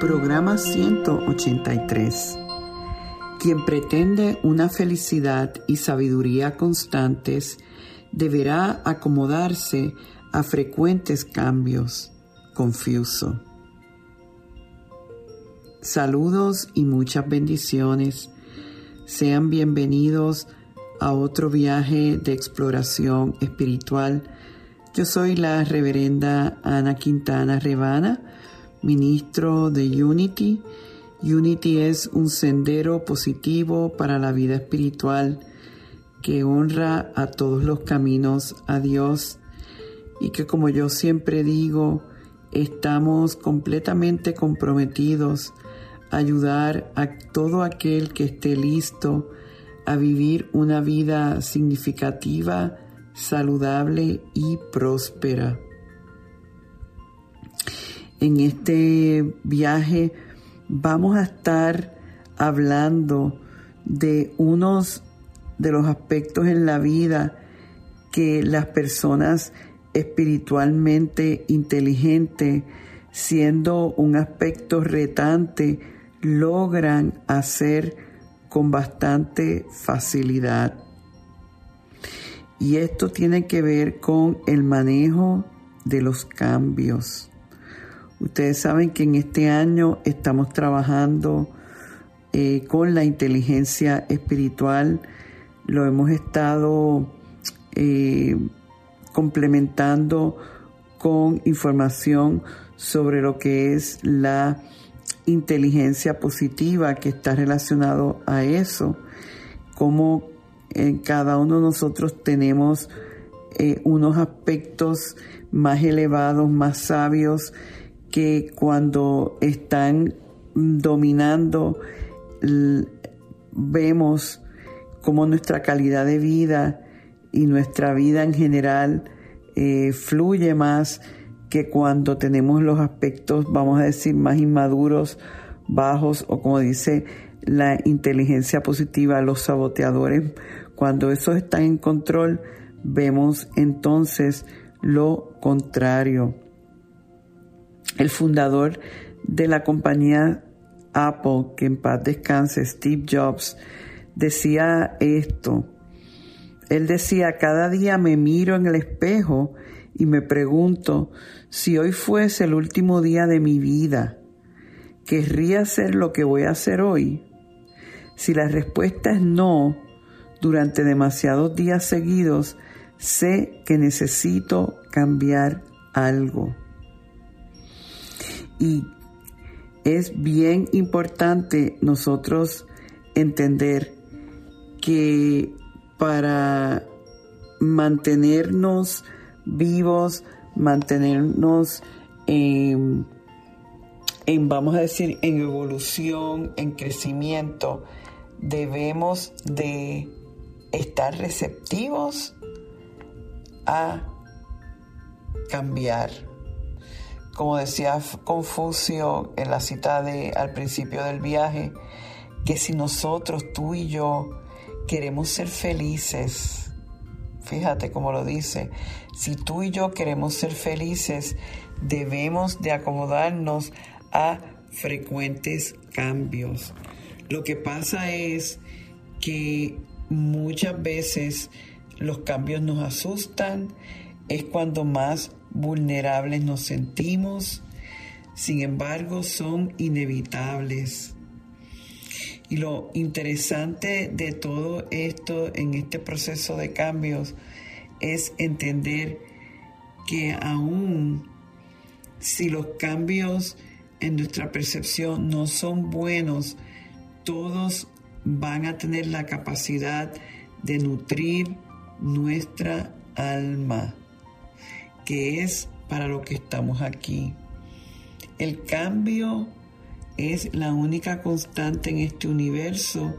programa 183. Quien pretende una felicidad y sabiduría constantes deberá acomodarse a frecuentes cambios. Confuso. Saludos y muchas bendiciones. Sean bienvenidos a otro viaje de exploración espiritual. Yo soy la reverenda Ana Quintana Rebana, ministro de Unity. Unity es un sendero positivo para la vida espiritual que honra a todos los caminos a Dios y que como yo siempre digo, estamos completamente comprometidos ayudar a todo aquel que esté listo a vivir una vida significativa, saludable y próspera. En este viaje vamos a estar hablando de unos de los aspectos en la vida que las personas espiritualmente inteligentes, siendo un aspecto retante, logran hacer con bastante facilidad. Y esto tiene que ver con el manejo de los cambios. Ustedes saben que en este año estamos trabajando eh, con la inteligencia espiritual. Lo hemos estado eh, complementando con información sobre lo que es la inteligencia positiva que está relacionado a eso, como en cada uno de nosotros tenemos eh, unos aspectos más elevados, más sabios, que cuando están dominando vemos cómo nuestra calidad de vida y nuestra vida en general eh, fluye más que cuando tenemos los aspectos, vamos a decir, más inmaduros, bajos o como dice la inteligencia positiva, los saboteadores, cuando esos están en control, vemos entonces lo contrario. El fundador de la compañía Apple, que en paz descanse, Steve Jobs, decía esto. Él decía, cada día me miro en el espejo y me pregunto si hoy fuese el último día de mi vida, ¿querría hacer lo que voy a hacer hoy? Si la respuesta es no, durante demasiados días seguidos, sé que necesito cambiar algo. Y es bien importante nosotros entender que para mantenernos vivos, mantenernos en, vamos a decir, en evolución, en crecimiento, debemos de estar receptivos a cambiar. Como decía Confucio en la cita de al principio del viaje, que si nosotros, tú y yo, queremos ser felices, Fíjate cómo lo dice. Si tú y yo queremos ser felices, debemos de acomodarnos a frecuentes cambios. Lo que pasa es que muchas veces los cambios nos asustan, es cuando más vulnerables nos sentimos, sin embargo son inevitables. Y lo interesante de todo esto en este proceso de cambios es entender que aún si los cambios en nuestra percepción no son buenos, todos van a tener la capacidad de nutrir nuestra alma, que es para lo que estamos aquí. El cambio es la única constante en este universo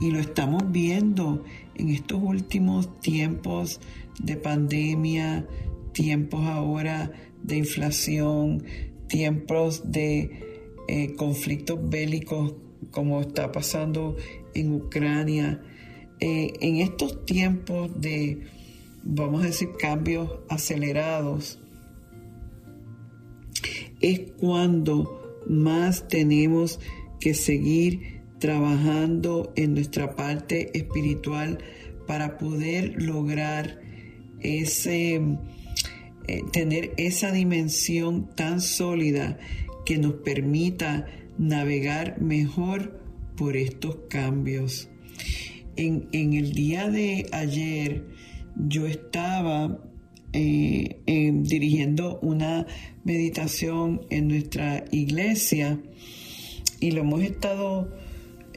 y lo estamos viendo en estos últimos tiempos de pandemia, tiempos ahora de inflación, tiempos de eh, conflictos bélicos como está pasando en Ucrania. Eh, en estos tiempos de, vamos a decir, cambios acelerados, es cuando más tenemos que seguir trabajando en nuestra parte espiritual para poder lograr ese eh, tener esa dimensión tan sólida que nos permita navegar mejor por estos cambios. En, el día de ayer yo estaba eh, dirigiendo una meditación en nuestra iglesia y lo hemos estado,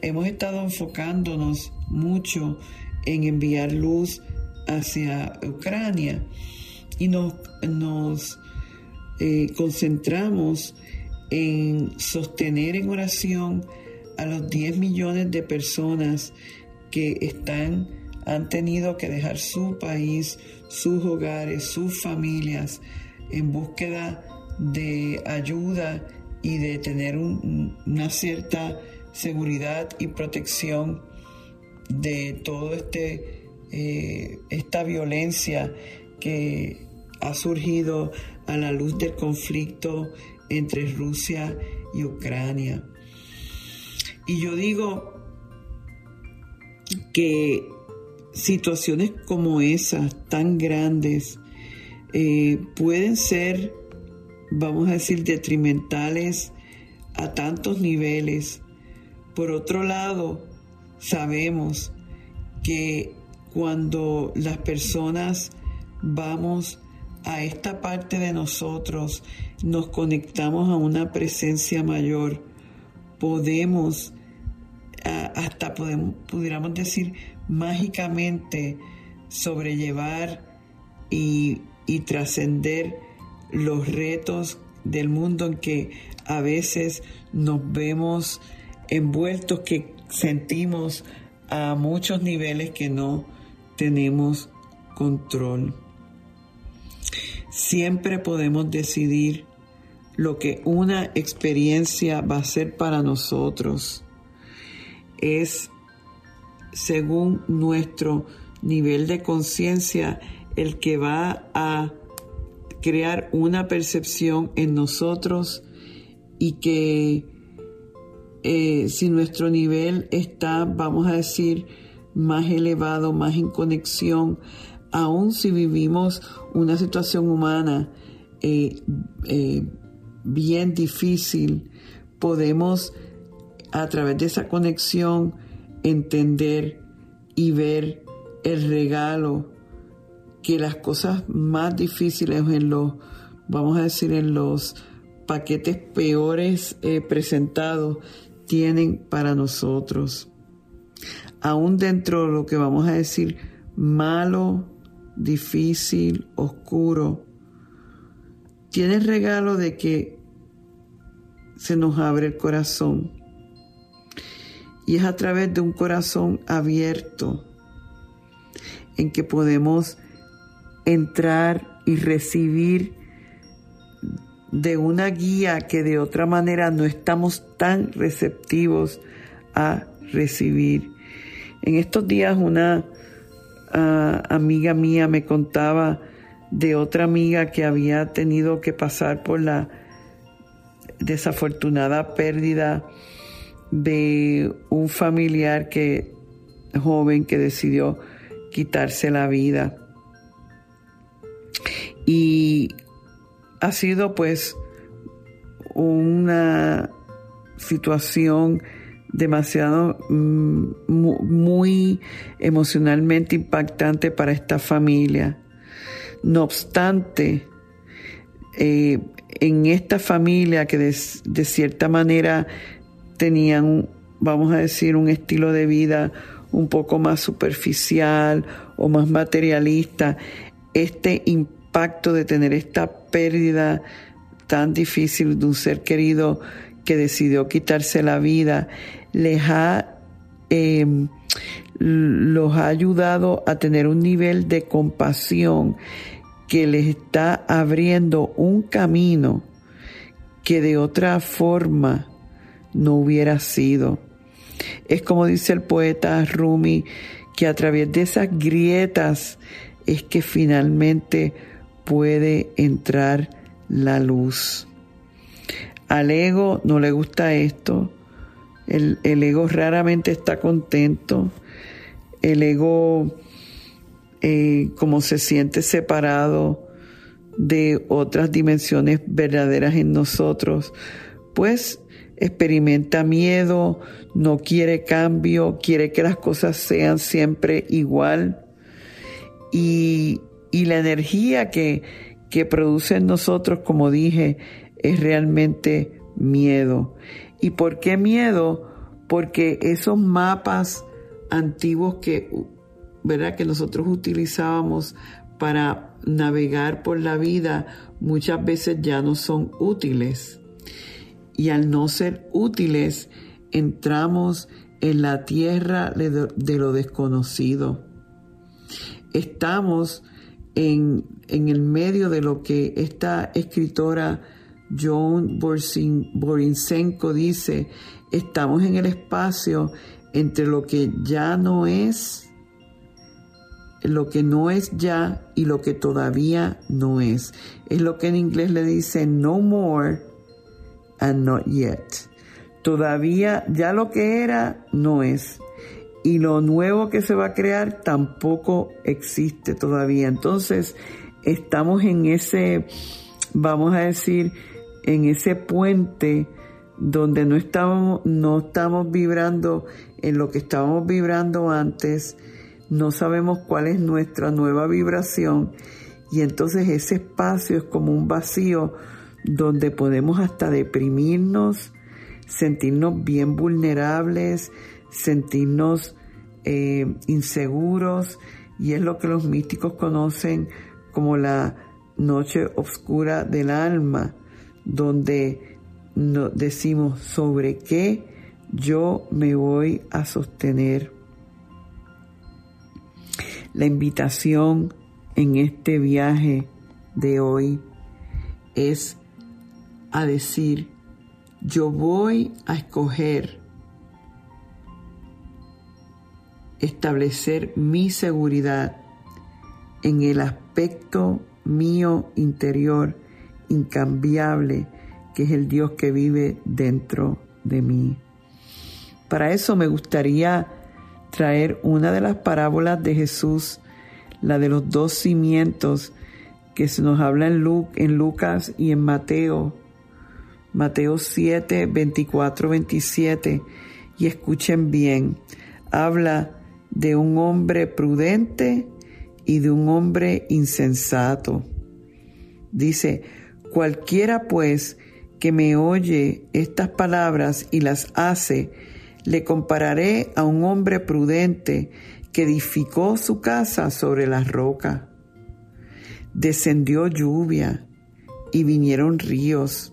hemos estado enfocándonos mucho en enviar luz hacia Ucrania y nos, nos eh, concentramos en sostener en oración a los 10 millones de personas que están, han tenido que dejar su país, sus hogares, sus familias en búsqueda de ayuda y de tener una cierta seguridad y protección de todo este eh, esta violencia que ha surgido a la luz del conflicto entre Rusia y Ucrania. Y yo digo que situaciones como esas, tan grandes, eh, pueden ser, vamos a decir, detrimentales a tantos niveles. Por otro lado, sabemos que cuando las personas vamos a esta parte de nosotros, nos conectamos a una presencia mayor, podemos, hasta podemos, pudiéramos decir, mágicamente sobrellevar y, y trascender los retos del mundo en que a veces nos vemos envueltos, que sentimos a muchos niveles que no tenemos control. Siempre podemos decidir lo que una experiencia va a ser para nosotros. Es según nuestro nivel de conciencia el que va a crear una percepción en nosotros y que eh, si nuestro nivel está, vamos a decir, más elevado, más en conexión, aun si vivimos una situación humana eh, eh, bien difícil, podemos a través de esa conexión entender y ver el regalo que las cosas más difíciles en los, vamos a decir, en los paquetes peores eh, presentados tienen para nosotros. Aún dentro de lo que vamos a decir malo, difícil, oscuro, tiene el regalo de que se nos abre el corazón. Y es a través de un corazón abierto en que podemos entrar y recibir de una guía que de otra manera no estamos tan receptivos a recibir. En estos días una ah, amiga mía me contaba de otra amiga que había tenido que pasar por la desafortunada pérdida de un familiar que joven que decidió quitarse la vida. Y ha sido pues una situación demasiado mm, muy emocionalmente impactante para esta familia. No obstante, eh, en esta familia que de, de, cierta manera tenían, vamos a decir, un estilo de vida un poco más superficial o más materialista, este impacto de tener esta pérdida tan difícil de un ser querido que decidió quitarse la vida, les ha eh, los ha ayudado a tener un nivel de compasión que les está abriendo un camino que de otra forma no hubiera sido. Es como dice el poeta Rumi, que a través de esas grietas es que finalmente puede entrar la luz. Al ego no le gusta esto. El, ego raramente está contento. El ego, eh, como se siente separado de otras dimensiones verdaderas en nosotros, pues experimenta miedo, no quiere cambio, quiere que las cosas sean siempre igual. Y, la energía que, que produce en nosotros, como dije, es realmente miedo. ¿Y por qué miedo? Porque esos mapas antiguos que, ¿verdad? que nosotros utilizábamos para navegar por la vida muchas veces ya no son útiles. Y al no ser útiles, entramos en la tierra de, lo desconocido. Estamos en, en, el medio de lo que esta escritora Joan Borinsenko dice, estamos en el espacio entre lo que ya no es, lo que no es ya y lo que todavía no es. Es lo que en inglés le dice no more and not yet. Todavía ya lo que era no es. Y lo nuevo que se va a crear tampoco existe todavía. Entonces, estamos en ese, vamos a decir, en ese puente donde no estamos, no estamos vibrando en lo que estábamos vibrando antes, no sabemos cuál es nuestra nueva vibración y entonces ese espacio es como un vacío donde podemos hasta deprimirnos, sentirnos bien vulnerables, sentirnos eh, inseguros y es lo que los místicos conocen como la noche oscura del alma donde decimos sobre qué yo me voy a sostener. La invitación en este viaje de hoy es a decir, yo voy a escoger establecer mi seguridad en el aspecto mío interior incambiable que es el Dios que vive dentro de mí. Para eso me gustaría traer una de las parábolas de Jesús, la de los dos cimientos, que se nos habla en, en Lucas y en Mateo, Mateo 7, 24, 27, y escuchen bien, habla de un hombre prudente y de un hombre insensato. Dice, Cualquiera pues que me oye estas palabras y las hace, le compararé a un hombre prudente que edificó su casa sobre la roca. Descendió lluvia y vinieron ríos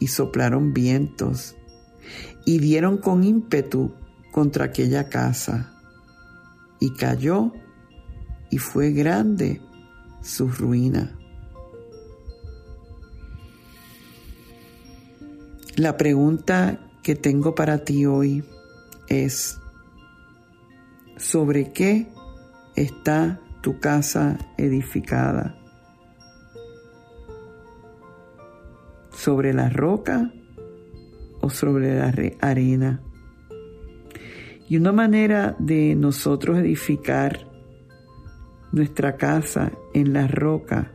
y soplaron vientos, y dieron con ímpetu contra aquella casa. Y cayó, y fue grande su ruina. La pregunta que tengo para ti hoy es, ¿sobre qué está tu casa edificada? ¿Sobre la roca o sobre la arena? Y una manera de nosotros edificar nuestra casa en la roca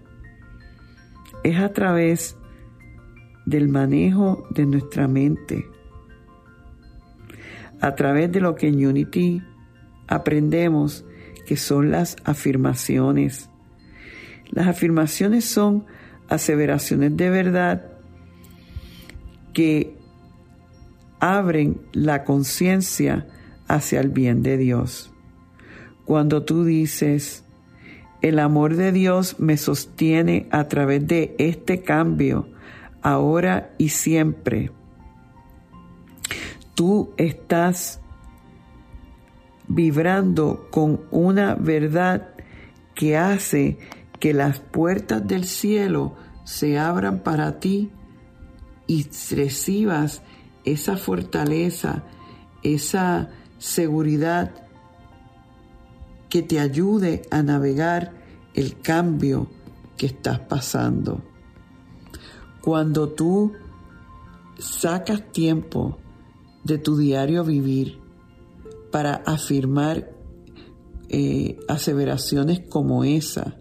es a través del manejo de nuestra mente. A través de lo que en Unity aprendemos que son las afirmaciones. Las afirmaciones son aseveraciones de verdad que abren la conciencia hacia el bien de Dios. Cuando tú dices, el amor de Dios me sostiene a través de este cambio ahora y siempre. Tú estás vibrando con una verdad que hace que las puertas del cielo se abran para ti y recibas esa fortaleza, esa seguridad que te ayude a navegar el cambio que estás pasando. Cuando tú sacas tiempo de tu diario vivir para afirmar eh, aseveraciones como esa,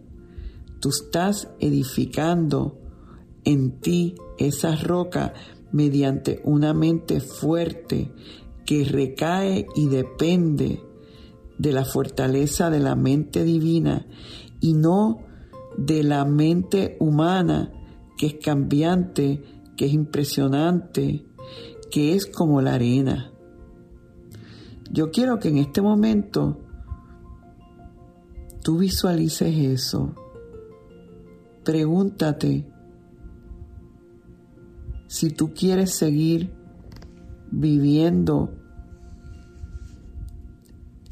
tú estás edificando en ti esa roca mediante una mente fuerte que recae y depende de la fortaleza de la mente divina y no de la mente humana que es cambiante, que es impresionante, que es como la arena. Yo quiero que en este momento tú visualices eso. Pregúntate si tú quieres seguir viviendo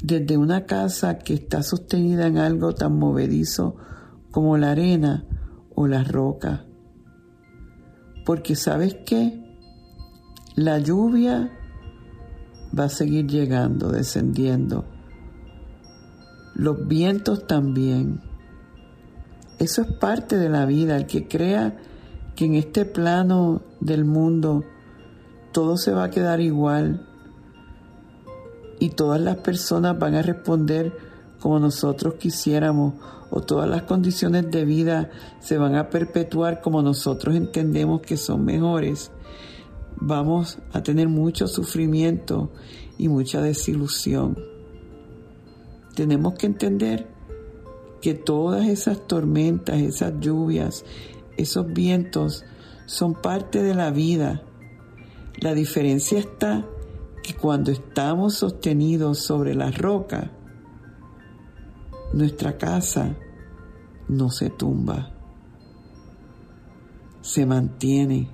desde una casa que está sostenida en algo tan movedizo como la arena o la roca. Porque sabes qué? La lluvia va a seguir llegando, descendiendo. Los vientos también. Eso es parte de la vida. El que crea que en este plano del mundo todo se va a quedar igual y todas las personas van a responder como nosotros quisiéramos o todas las condiciones de vida se van a perpetuar como nosotros entendemos que son mejores, vamos a tener mucho sufrimiento y mucha desilusión. Tenemos que entender que todas esas tormentas, esas lluvias, esos vientos son parte de la vida. La diferencia está que cuando estamos sostenidos sobre la roca, nuestra casa no se tumba, se mantiene.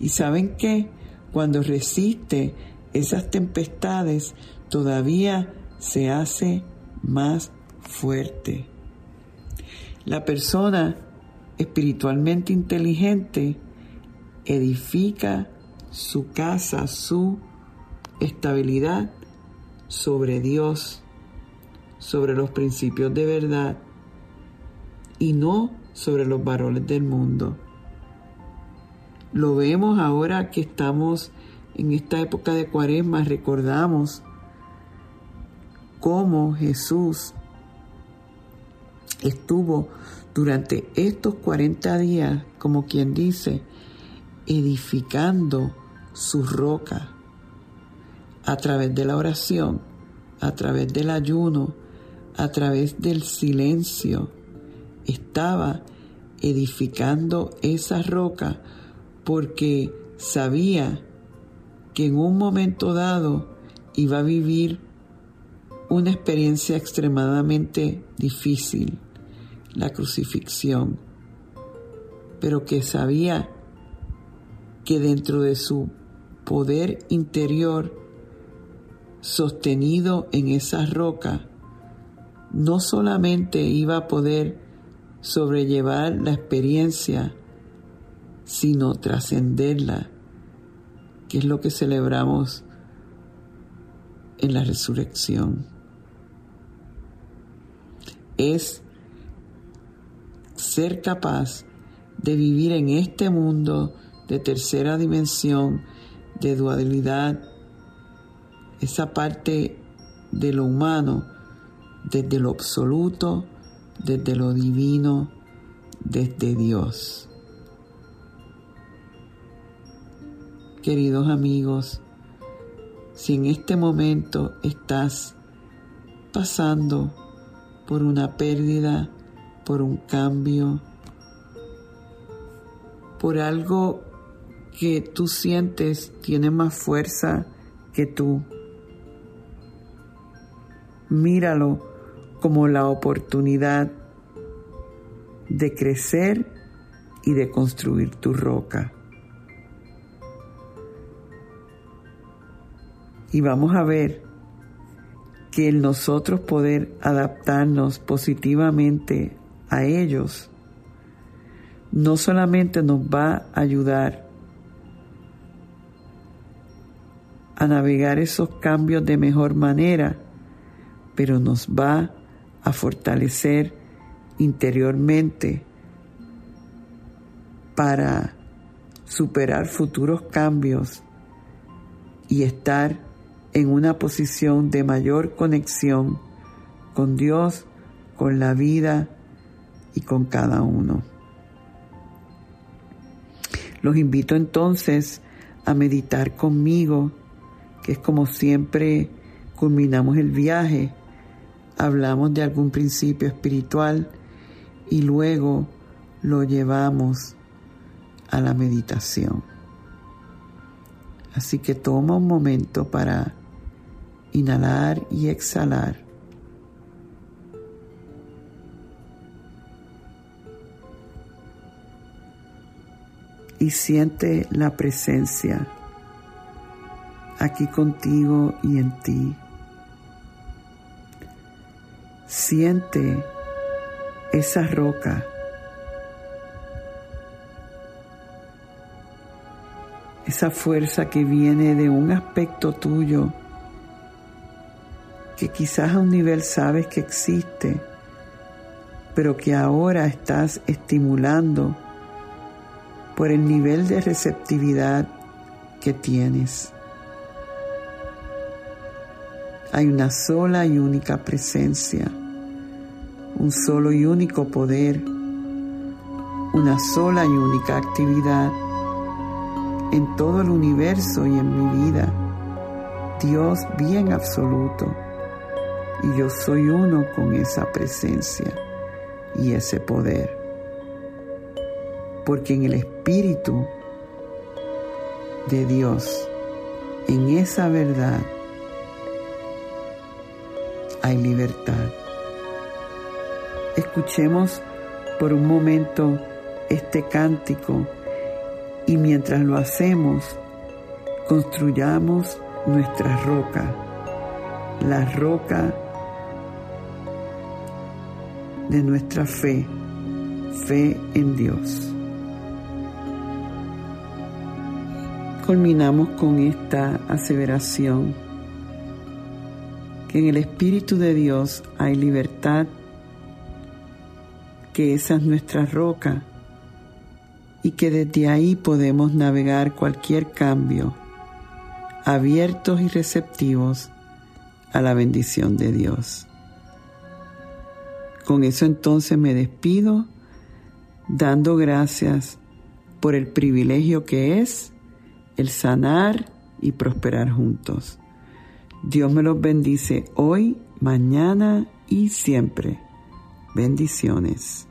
Y saben que cuando resiste esas tempestades, todavía se hace más fuerte. La persona espiritualmente inteligente edifica su casa, su estabilidad sobre Dios, sobre los principios de verdad y no sobre los varones del mundo. Lo vemos ahora que estamos en esta época de cuaresma, recordamos cómo Jesús estuvo durante estos 40 días, como quien dice, edificando su roca a través de la oración, a través del ayuno, a través del silencio. Estaba edificando esa roca porque sabía que en un momento dado iba a vivir una experiencia extremadamente difícil la crucifixión, pero que sabía que dentro de su poder interior, sostenido en esa roca, no solamente iba a poder sobrellevar la experiencia, sino trascenderla, que es lo que celebramos en la resurrección. Es ser capaz de vivir en este mundo de tercera dimensión, de dualidad, esa parte de lo humano, desde lo absoluto, desde lo divino, desde Dios. Queridos amigos, si en este momento estás pasando por una pérdida, por un cambio, por algo que tú sientes tiene más fuerza que tú. Míralo como la oportunidad de crecer y de construir tu roca. Y vamos a ver que el nosotros poder adaptarnos positivamente a ellos. No solamente nos va a ayudar a navegar esos cambios de mejor manera, pero nos va a fortalecer interiormente para superar futuros cambios y estar en una posición de mayor conexión con Dios, con la vida y con cada uno. Los invito entonces a meditar conmigo, que es como siempre culminamos el viaje, hablamos de algún principio espiritual y luego lo llevamos a la meditación. Así que toma un momento para inhalar y exhalar. Y siente la presencia aquí contigo y en ti. Siente esa roca esa fuerza que viene de un aspecto tuyo que quizás a un nivel sabes que existe, pero que ahora estás estimulando por el nivel de receptividad que tienes. Hay una sola y única presencia, un solo y único poder, una sola y única actividad en todo el universo y en mi vida. Dios bien absoluto. Y yo soy uno con esa presencia y ese poder. Porque en el Espíritu de Dios, en esa verdad, hay libertad. Escuchemos por un momento este cántico y mientras lo hacemos, construyamos nuestra roca, la roca de nuestra fe, fe en Dios. Culminamos con esta aseveración que en el Espíritu de Dios hay libertad, que esa es nuestra roca y que desde ahí podemos navegar cualquier cambio, abiertos y receptivos a la bendición de Dios. Con eso entonces me despido dando gracias por el privilegio que es el sanar y prosperar juntos. Dios me los bendice hoy, mañana y siempre. Bendiciones.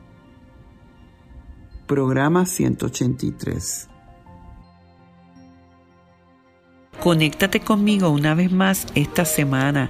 Programa 183. Conéctate conmigo una vez más esta semana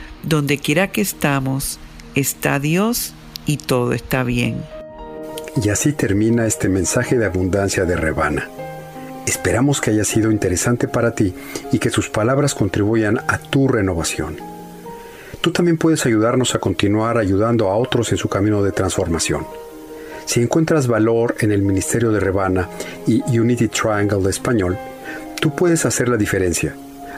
Donde quiera que estamos, está Dios y todo está bien. Y así termina este mensaje de abundancia de Rebana. Esperamos que haya sido interesante para ti y que sus palabras contribuyan a tu renovación. Tú también puedes ayudarnos a continuar ayudando a otros en su camino de transformación. Si encuentras valor en el Ministerio de Rebana y Unity Triangle de español, tú puedes hacer la diferencia